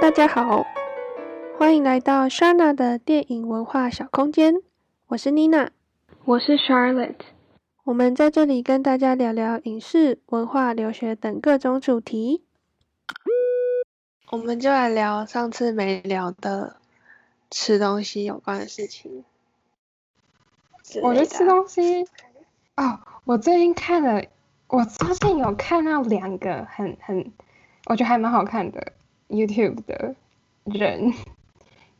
大家好，欢迎来到 Shana 的电影文化小空间。我是 Nina，我是 Charlotte。我们在这里跟大家聊聊影视、文化、留学等各种主题。我们就来聊上次没聊的吃东西有关的事情。我觉得吃东西哦，我最近看了，我最近有看到两个很很，我觉得还蛮好看的 YouTube 的人，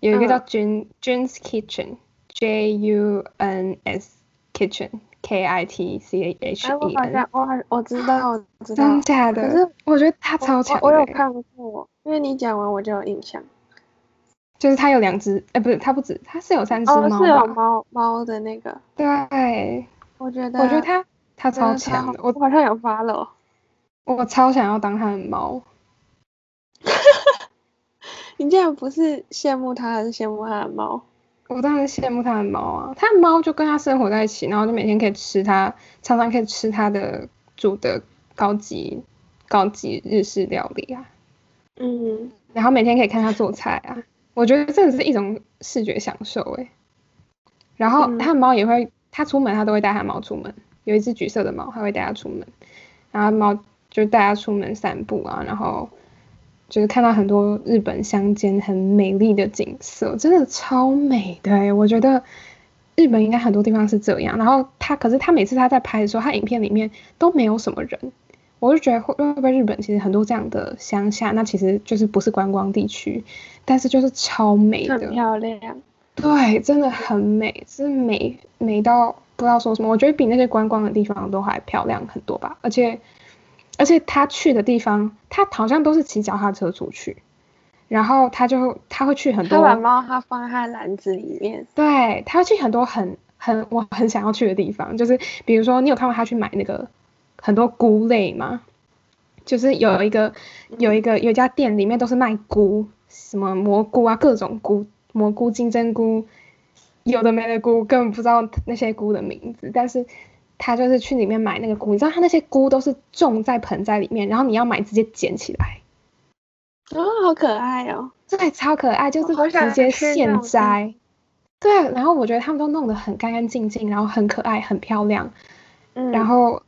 有一个叫 Jun Jun's Kitchen，J U N S Kitchen K I T C H E N。我好像我我知道，我知道。真假的？可是我觉得他超强我有看过，因为你讲完我就有印象。就是它有两只，哎，不是，它不止，它是有三只猫哦，是有猫猫的那个。对，我觉得，我觉得它它超强的，我好像有发了。我超想要当它的猫。你竟然不是羡慕他，还是羡慕他的猫？我当然羡慕他的猫啊，他的猫就跟他生活在一起，然后就每天可以吃它，常常可以吃它的煮的高级高级日式料理啊。嗯，然后每天可以看他做菜啊。我觉得真的是一种视觉享受哎，然后他的猫也会，他出门他都会带它猫出门，有一只橘色的猫，他会带它出门，然后猫就带它出门散步啊，然后就是看到很多日本乡间很美丽的景色，真的超美的哎，我觉得日本应该很多地方是这样，然后他可是他每次他在拍的时候，他影片里面都没有什么人。我就觉得会会不会日本其实很多这样的乡下，那其实就是不是观光地区，但是就是超美的，很漂亮，对，真的很美，是美美到不知道说什么。我觉得比那些观光的地方都还漂亮很多吧。而且而且他去的地方，他好像都是骑脚踏车出去，然后他就他会去很多，他把猫他放在他篮子里面，对，他会去很多很很我很想要去的地方，就是比如说你有看过他去买那个。很多菇类吗，就是有一个有一个有一家店里面都是卖菇，什么蘑菇啊，各种菇，蘑菇、金针菇，有的没的菇，根本不知道那些菇的名字。但是他就是去里面买那个菇，你知道他那些菇都是种在盆栽里面，然后你要买直接捡起来。哦，好可爱哦！对，超可爱，就是直接现摘。对，然后我觉得他们都弄得很干干净净，然后很可爱，很漂亮。嗯，然后。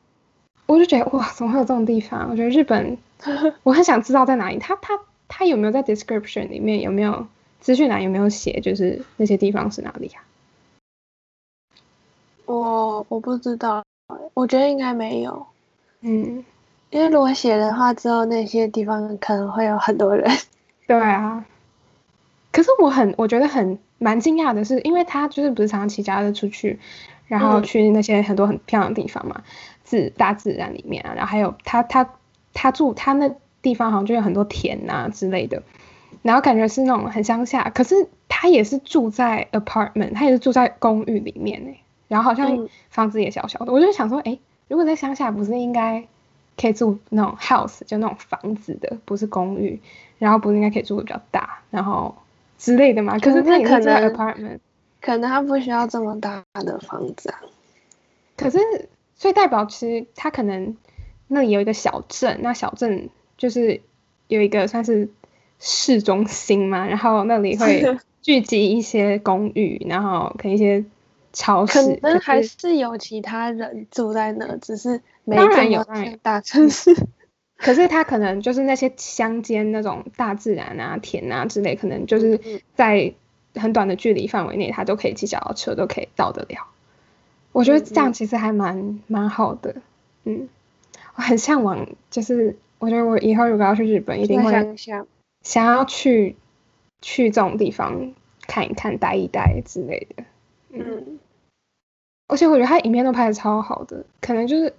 我就觉得哇，怎么会有这种地方？我觉得日本，我很想知道在哪里。他他他有没有在 description 里面有没有资讯栏有没有写，就是那些地方是哪里啊？我我不知道，我觉得应该没有。嗯，因为如果写的话，之后那些地方可能会有很多人。对啊。可是我很我觉得很蛮惊讶的是，因为他就是不是常常骑脚踏车出去，然后去那些很多很漂亮的地方嘛。自大自然里面啊，然后还有他他他住他那地方好像就有很多田呐之类的，然后感觉是那种很乡下，可是他也是住在 apartment，他也是住在公寓里面呢，然后好像房子也小小的，我就想说，哎，如果在乡下不是应该可以住那种 house，就那种房子的，不是公寓，然后不是应该可以住的比较大，然后之类的嘛？可是他也是在 apartment，可能他不需要这么大的房子啊，可是。所以代表其实他可能那里有一个小镇，那小镇就是有一个算是市中心嘛，然后那里会 聚集一些公寓，然后可能一些超市，可能还是有其他人住在那，只是没然有大城市。可是他可能就是那些乡间那种大自然啊、田啊之类，可能就是在很短的距离范围内，他都可以骑脚踏车都可以到得了。我觉得这样其实还蛮蛮好的，嗯，我很向往，就是我觉得我以后如果要去日本，一定会想要去去这种地方看一看、待一待之类的，嗯，而且我觉得他影片都拍的超好的，可能就是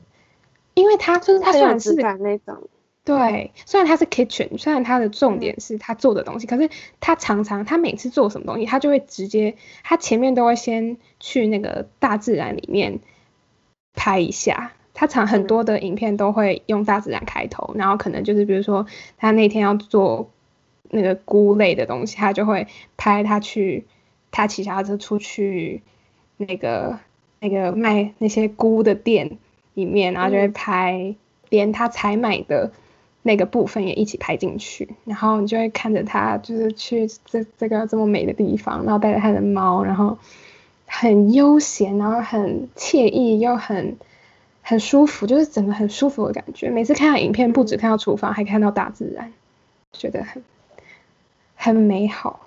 因为他就是他虽然是那种。对，虽然他是 kitchen，虽然他的重点是他做的东西，可是他常常他每次做什么东西，他就会直接，他前面都会先去那个大自然里面拍一下。他常很多的影片都会用大自然开头，然后可能就是比如说他那天要做那个菇类的东西，他就会拍他去他骑脚踏车出去那个那个卖那些菇的店里面，然后就会拍连他采买的。那个部分也一起拍进去，然后你就会看着他就是去这这个这么美的地方，然后带着他的猫，然后很悠闲，然后很惬意又很很舒服，就是整个很舒服的感觉。每次看到影片，不止看到厨房，还看到大自然，觉得很很美好。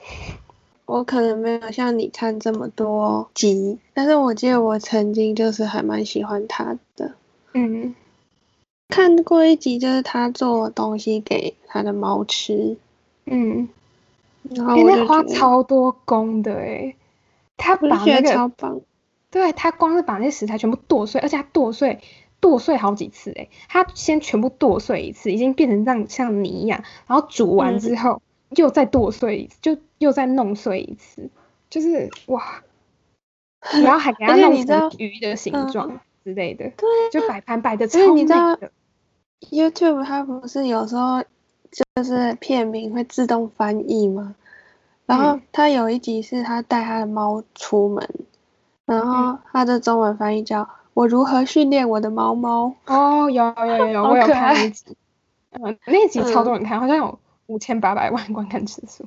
我可能没有像你看这么多集，但是我记得我曾经就是还蛮喜欢他的。嗯，看过一集，就是他做东西给他的猫吃。嗯，然后我就花超多工的哎，他把那个超棒。对他光是把那些食材全部剁碎，而且他剁碎剁碎好几次诶，他先全部剁碎一次，已经变成这样像泥一样，然后煮完之后、又再剁碎一次，就又再弄碎一次，就是哇，然后还给他而且弄成鱼的形嗯状之类的，对就摆盘摆的超美你知道的，YouTube 它不是有时候就是片名会自动翻译吗？然后嗯他有一集是他带他的猫出门，然嗯后他的中文翻译叫《我如何训练我的猫猫》。哦，有有有有，我有看那一集，嗯，那集超嗯多人看，好像有五千八百万观看次数。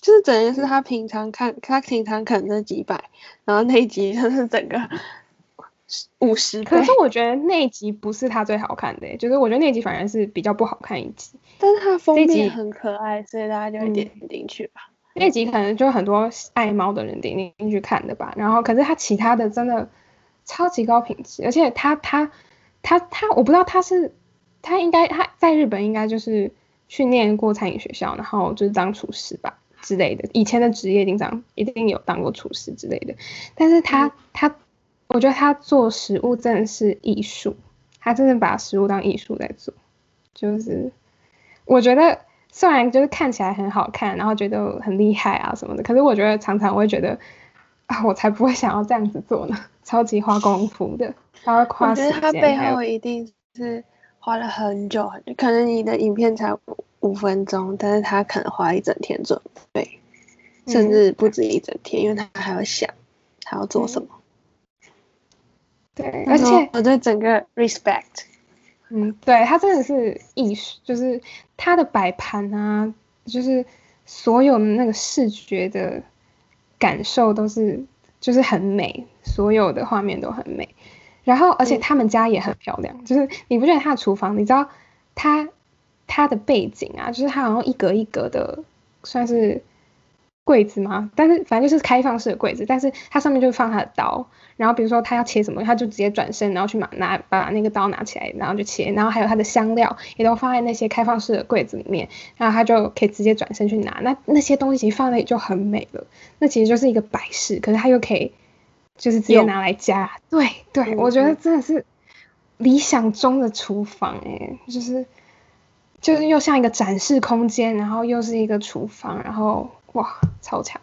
就是等于是他平常看，他平常可能是几百，然后那一集就是整个五十倍可。是我觉得那一集不是他最好看的欸，就是我觉得那一集反而是比较不好看一集。但是它的封这一集面很可爱，所以大家就点进去吧。那集可能就很多爱猫的人点进去看的吧，然后可是他其他的真的超级高品质，而且他他他他，我不知道他是他应该他在日本应该就是训练过餐饮学校，然后就是当厨师吧之类的，以前的职业一定当一定有当过厨师之类的，但是他、嗯。他我觉得他做食物真的是艺术，他真的把食物当艺术在做，就是我觉得虽然就是看起来很好看，然后觉得很厉害啊什么的，可是我觉得常常我会觉得啊，我才不会想要这样子做呢，超级花功夫的，他会花我觉得他背后一定是花了很久很久，可能你的影片才五五分钟，但是他可能花一整天准备，甚嗯至不止一整天，因为他还要想他要做什么。对，而且我对整个 respect，嗯，对，他真的是艺术，就是他的摆盘啊，就是所有的那个视觉的感受都是就是很美，所有的画面都很美。然后，而且嗯他们家也很漂亮，就是你不觉得他的厨房，你知道他他的背景啊，就是他好像一格一格的，算是柜子吗？但是反正就是开放式的柜子，但是它上面就放他的刀，然后比如说他要切什么，他就直接转身，然后去拿拿把那个刀拿起来，然后就切，然后还有他的香料也都放在那些开放式的柜子里面，然后他就可以直接转身去拿。那那些东西放那里就很美了，那其实就是一个摆饰，可是他又可以就是直接拿来加。对对，嗯我觉得嗯真的是理想中的厨房哎、就是就是又像一个展示空间，然后又是一个厨房，然后哇，超强，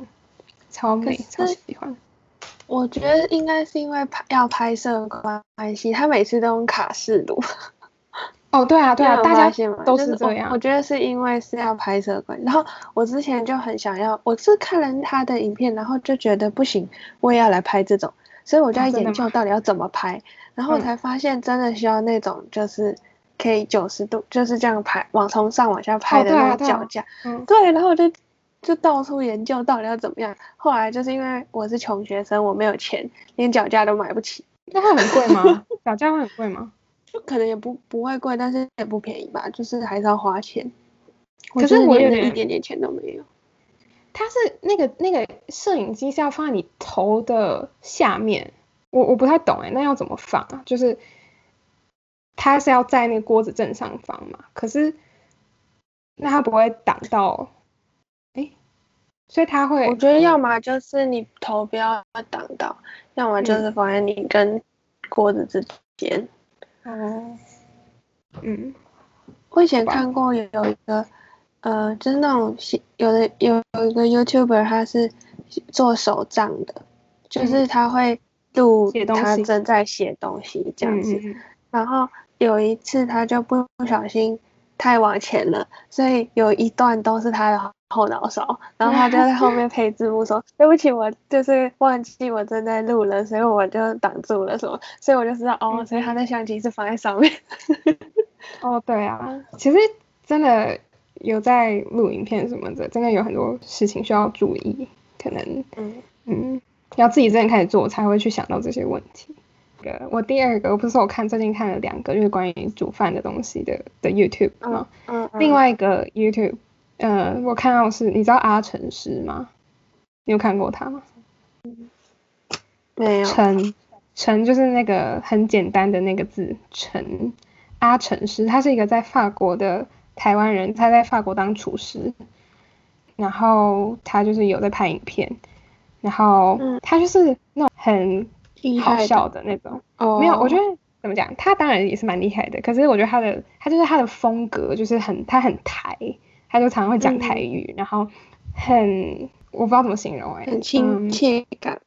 超美，超喜欢。我觉得应该是因为拍要拍摄的关系，他每次都用卡式炉。哦，对啊，对啊，大家都就是我这样。我觉得是因为是要拍摄的关系，然后我之前就很想要，我是看了他的影片，然后就觉得不行，我也要来拍这种，所以我就在研究到底要怎么拍，然后才发现真的需要那种就是可以九十度就是这样拍，往从上往下拍的那种对啊脚架，嗯，对，然后我就就到处研究到底要怎么样，后来就是因为我是穷学生，我没有钱，连脚架都买不起。那会很贵吗？脚架会很贵吗？就可能也不不会贵，但是也不便宜吧，就是还是要花钱。可是我有点一点点钱都没有。它是那个那个摄影机是要放在你头的下面，我我不太懂哎，那要怎么放啊？就是它是要在那个锅子正上方嘛，可是那它不会挡到，哎，所以它会我觉得要么就是你头不要挡到，要么就是放在你跟锅子之间。哦，嗯。我以前看过有有一个，呃，就是那种写有的有有一个 YouTuber 他是做手账的，就是他会录他正在写东西这样子。嗯嗯。嗯然后有一次他就不不小心太往前了，所以有一段都是他的后脑勺，然后他就在后面配字幕说：“ 对不起，我就是忘记我正在录了，所以我就挡住了什么。”所以我就知道哦，嗯所以他的相机是放在上面。哦，对啊，其实真的有在录影片什么的，真的有很多事情需要注意，可能嗯嗯，要自己真的开始做才会去想到这些问题。我第二个，我不是说我看最近看了两个，就是关于煮饭的东西的的 YouTube 吗？嗯嗯。另外一个 YouTube，呃，我看到是，你知道阿成师吗？你有看过他吗？没有。陈陈就是那个很简单的那个字，陈阿成师，他是一个在法国的台湾人，他在法国当厨师，然后他就是有在拍影片，然后他就是那种很。好笑的那种，没有，我觉得怎么讲，他当然也是蛮厉害的，可是我觉得他的他就是他的风格就是很他很台，他就常常会讲台语，然后很我不知道怎么形容哎，很亲切感，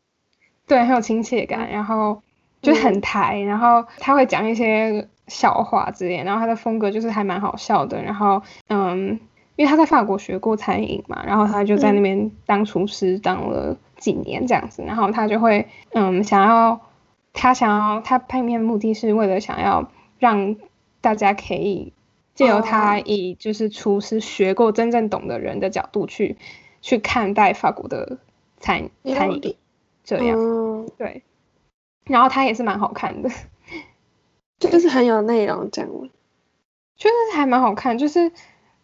对，很有亲切感，然后就很台，然后他会讲一些笑话之类，然后他的风格就是还蛮好笑的，然后嗯，因为他在法国学过餐饮嘛，然后他就在那边当厨师当了。几年这样子，然后他就会，嗯，想要，他想要，他拍片目的是为了想要让大家可以借由他以就是厨师学过、真正懂的人的角度去去看待法国的餐餐饮，这样，对，然后他也是蛮好看的，就是很有内容这样，就是还蛮好看，就是。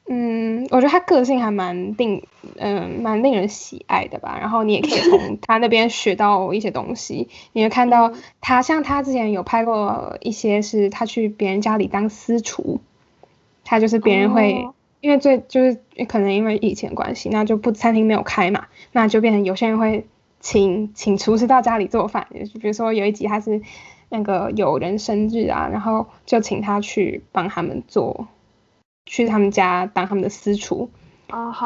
嗯，我觉得他个性还蛮令，嗯，蛮令人喜爱的吧。然后你也可以从 他那边学到一些东西。你会看到他，像他之前有拍过一些，是他去别人家里当私厨，他就是别人会，因为最就是可能因为疫情关系，那就不餐厅没有开嘛，那就变成有些人会请请厨师到家里做饭。就比如说有一集他是那个有人生日啊，然后就请他去帮他们做。去他们家当他们的私厨，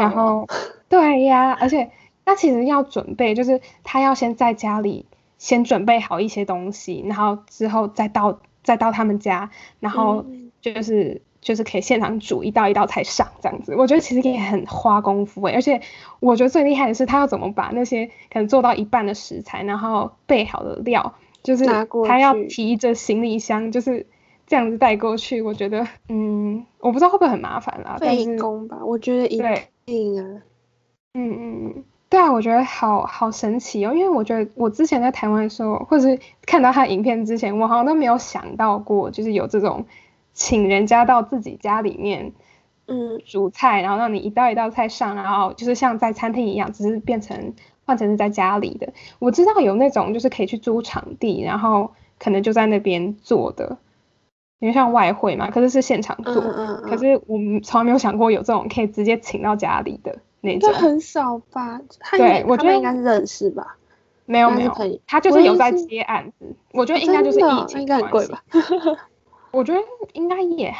然后 对呀，而且他其实要准备，就是他要先在家里先准备好一些东西，然后之后再到再到他们家，然后就是就是可以现场煮一道一道菜上这样子。我觉得其实也很花功夫诶，而且我觉得最厉害的是他要怎么把那些可能做到一半的食材，然后备好的料，就是他要提着行李箱，就是。这样子带过去，我觉得，嗯，我不知道会不会很麻烦啦。费工吧，我觉得一定啊。嗯嗯嗯，对啊，我觉得好好神奇哦，因为我觉得我之前在台湾的时候，或者是看到他影片之前，我好像都没有想到过，就是有这种请人家到自己家里面，嗯，煮菜，然后让你一道一道菜上，然后就是像在餐厅一样，只是变成换成是在家里的。我知道有那种就是可以去租场地，然后可能就在那边做的。因为像外汇嘛，可是是现场做，可是我们从来没有想过有这种可以直接请到家里的那种。很少吧？对，我觉得应该是认识吧。没有没有，他就是有在接案子。我觉得应该就是疫情应该很贵吧？我觉得应该也，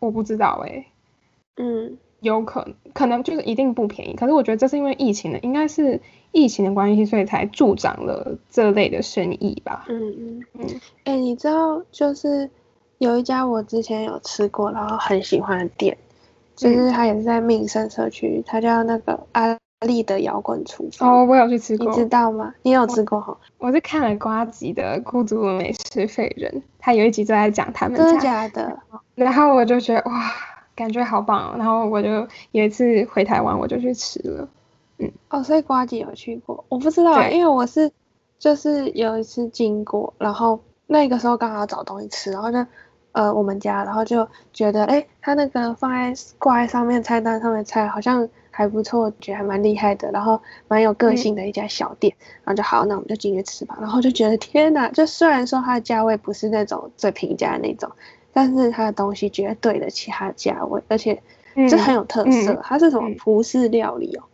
我不知道哎。嗯，有可能，可能就是一定不便宜。可是我觉得这是因为疫情的，应该是疫情的关系，所以才助长了这类的生意吧。嗯嗯嗯。哎，你知道就是。有一家我之前有吃过，然后很喜欢的店，就是它也是在民生社区，它叫那个阿丽的摇滚厨房。哦，我有去吃过，你知道吗？你有吃过哈？我是看了瓜吉的《孤独的美食废人》，他有一集就在讲他们家。真的假的？然后我就觉得哇，感觉好棒，然后我就有一次回台湾，我就去吃了。嗯，哦，所以瓜吉有去过，我不知道，因为我是就是有一次经过，然后那个时候刚好找东西吃，然后就。呃，我们家，然后就觉得，哎，他那个放在挂在上面菜单上面菜好像还不错，觉得还蛮厉害的，然后蛮有个性的一家小店，然后就好，那我们就进去吃吧。然后就觉得天哪，就虽然说它的价位不是那种最平价的那种，但是它的东西绝对的其他价位，而且这很有特色。它是什么葡式料理哦？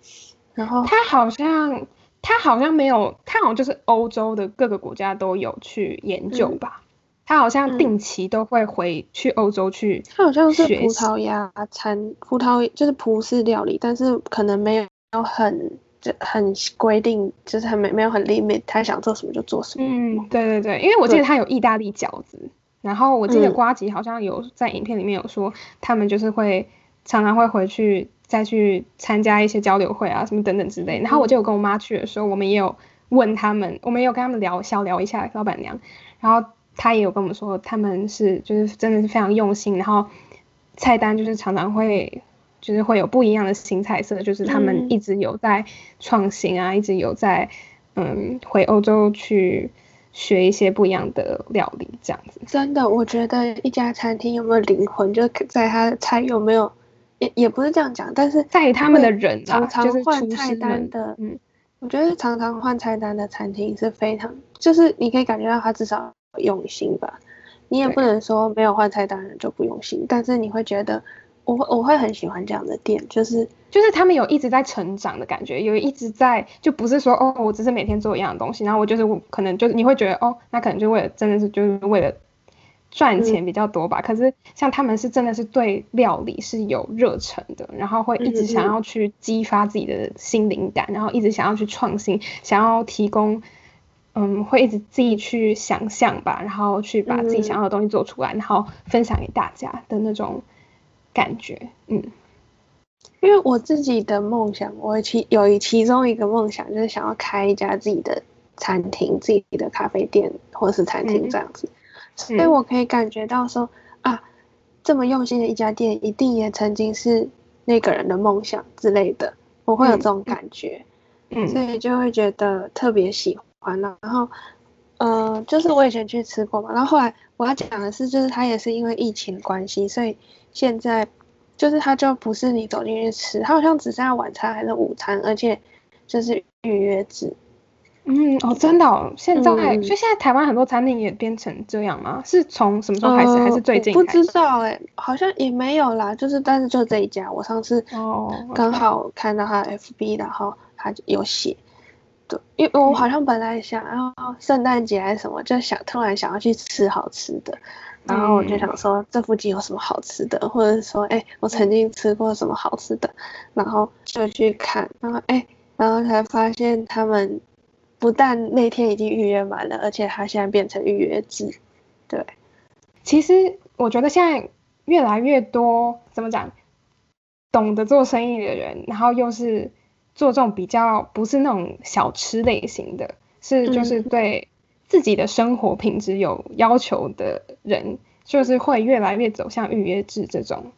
然后它好像它好像没有，它好像就是欧洲的各个国家都有去研究吧。他好像定期都会回去欧洲去，他好像是葡萄牙餐，葡萄就是葡式料理，但是可能没有很就很规定，就是很没没有很 limit，他想做什么就做什么。嗯，对对对，因为我记得他有意大利饺子，然后我记得瓜吉好像有在影片里面有说，他们就是会常常会回去再去参加一些交流会啊什么等等之类。然后我就有跟我妈去的时候，我们也有问他们，我们也有跟他们聊小聊一下老板娘，然后。他也有跟我们说，他们是就是真的是非常用心，然后菜单就是常常会就是会有不一样的新菜色，就是他们一直有在创新啊，一直有在嗯回欧洲去学一些不一样的料理这样子。真的，我觉得一家餐厅有没有灵魂，就在他的菜有没有，也也不是这样讲，但是在于他们的人啊，常常换菜单的，嗯。我觉得常常换菜单的餐厅是非常，就是你可以感觉到他至少用心吧。你也不能说没有换菜单人就不用心，但是你会觉得，我我会很喜欢这样的店，就是就是他们有一直在成长的感觉，有一直在，就不是说哦，我只是每天做一样的东西，然后我就是我可能就是你会觉得哦，那可能就为了真的是就是为了。赚钱比较多吧，可是像他们是真的是对料理是有热忱的，然后会一直想要去激发自己的心灵感，然后一直想要去创新，想要提供，嗯，会一直自己去想象吧，然后去把自己想要的东西做出来，然后分享给大家的那种感觉，嗯，因为我自己的梦想，我其有一其中一个梦想就是想要开一家自己的餐厅，自己的咖啡店或是餐厅这样子。所以我可以感觉到说啊，这么用心的一家店，一定也曾经是那个人的梦想之类的，我会有这种感觉，嗯，所以就会觉得特别喜欢然后，呃，就是我以前去吃过嘛，然后后来我要讲的是，就是它也是因为疫情的关系，所以现在就是它就不是你走进去吃，它好像只剩下晚餐还是午餐，而且就是预约制。嗯哦，真的哦，现在所以现在台湾很多餐厅也变成这样吗？是从什么时候开始，还是最近？不知道哎，好像也没有啦，就是但是就这一家，我上次哦刚好看到他 FB，然后他有写，对，因为我好像本来想要圣诞节还是什么，就想突然想要去吃好吃的，然后我就想说这附近有什么好吃的，或者说哎我曾经吃过什么好吃的，然后就去看，然后哎，然后才发现他们。不但那天已经预约满了，而且它现在变成预约制。对，其实我觉得现在越来越多怎么讲，懂得做生意的人，然后又是做这种比较不是那种小吃类型的，是就是对自己的生活品质有要求的人，就是会越来越走向预约制这种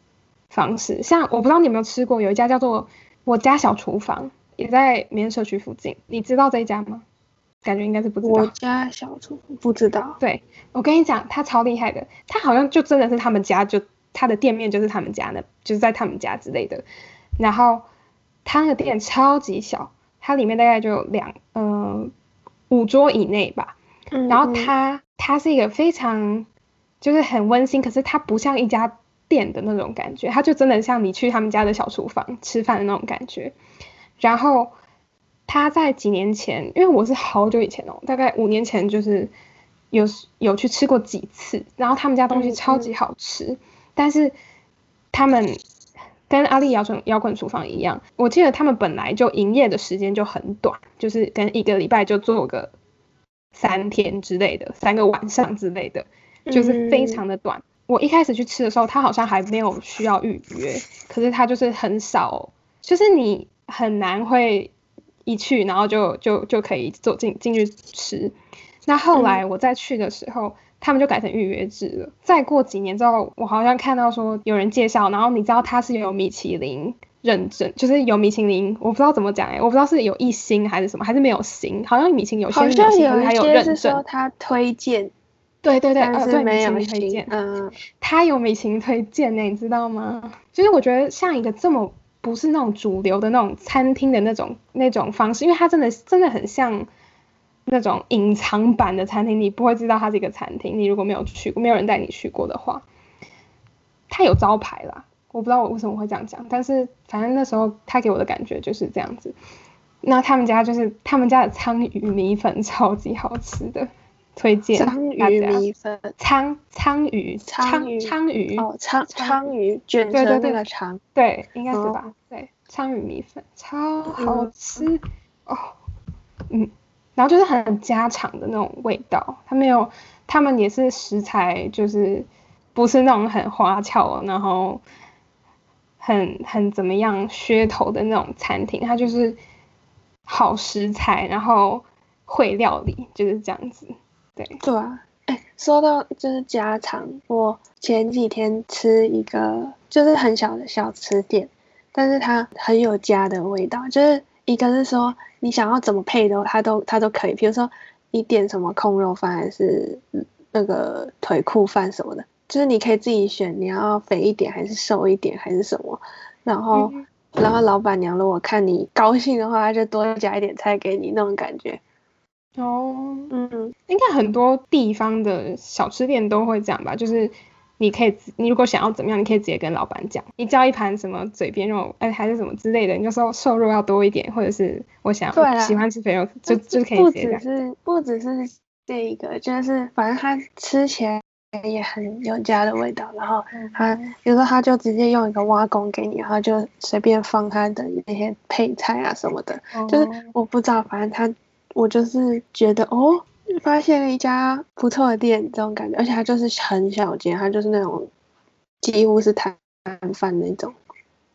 方式。像我不知道你有没有吃过，有一家叫做我家小厨房，也在民社区附近，你知道这一家吗？感觉应该是不知道。我家小厨不知道。对，我跟你讲，他超厉害的，他好像就真的是他们家，就他的店面就是他们家的，就是在他们家之类的。然后他那个店超级小，它里面大概就两嗯五桌以内吧。嗯。然后它它是一个非常就是很温馨，可是它不像一家店的那种感觉，它就真的像你去他们家的小厨房吃饭的那种感觉。然后。他在几年前，因为我是好久以前哦，大概五年前就是有有去吃过几次，然后他们家东西超级好吃，但是他们跟阿丽摇滚摇滚厨房一样，我记得他们本来就营业的时间就很短，就是跟一个礼拜就做个三天之类的，三个晚上之类的，就是非常的短。我一开始去吃的时候，他好像还没有需要预约，可是他就是很少，就是你很难会。一去，然后就就就可以走进进去吃。那后来我再去的时候，他们就改成预约制了。再过几年之后，我好像看到说有人介绍，然后你知道他是有米其林认证，就是有米其林，我不知道怎么讲哎，我不知道是有一星还是什么，还是没有星？好像米其林有些有星，还有认证。说他推荐，对对对，呃对，米其林推荐，嗯，他有米其林推荐呢，你知道吗？就是我觉得像一个这么。不是那种主流的那种餐厅的那种那种方式，因为它真的真的很像那种隐藏版的餐厅，你不会知道它是一个餐厅。你如果没有去过，没有人带你去过的话，它有招牌啦。我不知道我为什么会这样讲，但是反正那时候他给我的感觉就是这样子。那他们家就是他们家的鲳鱼米粉超级好吃的。推荐鲳鱼米粉，鲳鲳鱼鲳鲳鱼哦，鲳鲳鱼卷成那个长，对，应该是吧？对，鲳鱼米粉超好吃哦，嗯，然后就是很家常的那种味道，他没有，他们也是食材，就是不是那种很花俏，然后很很怎么样噱头的那种餐厅，它就是好食材，然后会料理，就是这样子。对啊，哎，说到就是家常，我前几天吃一个就是很小的小吃店，但是它很有家的味道。就是一个是说你想要怎么配的，它都它都可以。比如说你点什么空肉饭还是那个腿裤饭什么的，就是你可以自己选，你要肥一点还是瘦一点还是什么。然后然后老板娘如果看你高兴的话，就多加一点菜给你那种感觉。哦，嗯，应该很多地方的小吃店都会这样吧，就是你可以，你如果想要怎么样，你可以直接跟老板讲，你叫一盘什么嘴边肉，哎，还是什么之类的，你就说瘦肉要多一点，或者是我想喜欢吃肥肉，就就可以不只是不只是这一个，就是反正它吃起来也很有家的味道，然后他有时候他就直接用一个挖工给你，然后就随便放他的那些配菜啊什么的，就是我不知道，反正他。我就是觉得哦，发现了一家不错的店，这种感觉，而且它就是很小间，它就是那种几乎是摊贩那种。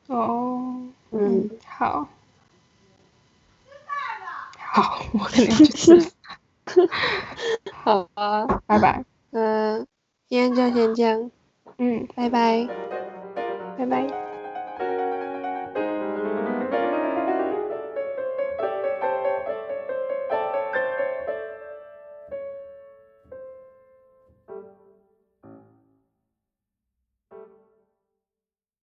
哦，嗯，好，好，我可能去吃。好啊，拜拜。嗯，今天就先这样。嗯，拜拜，拜拜。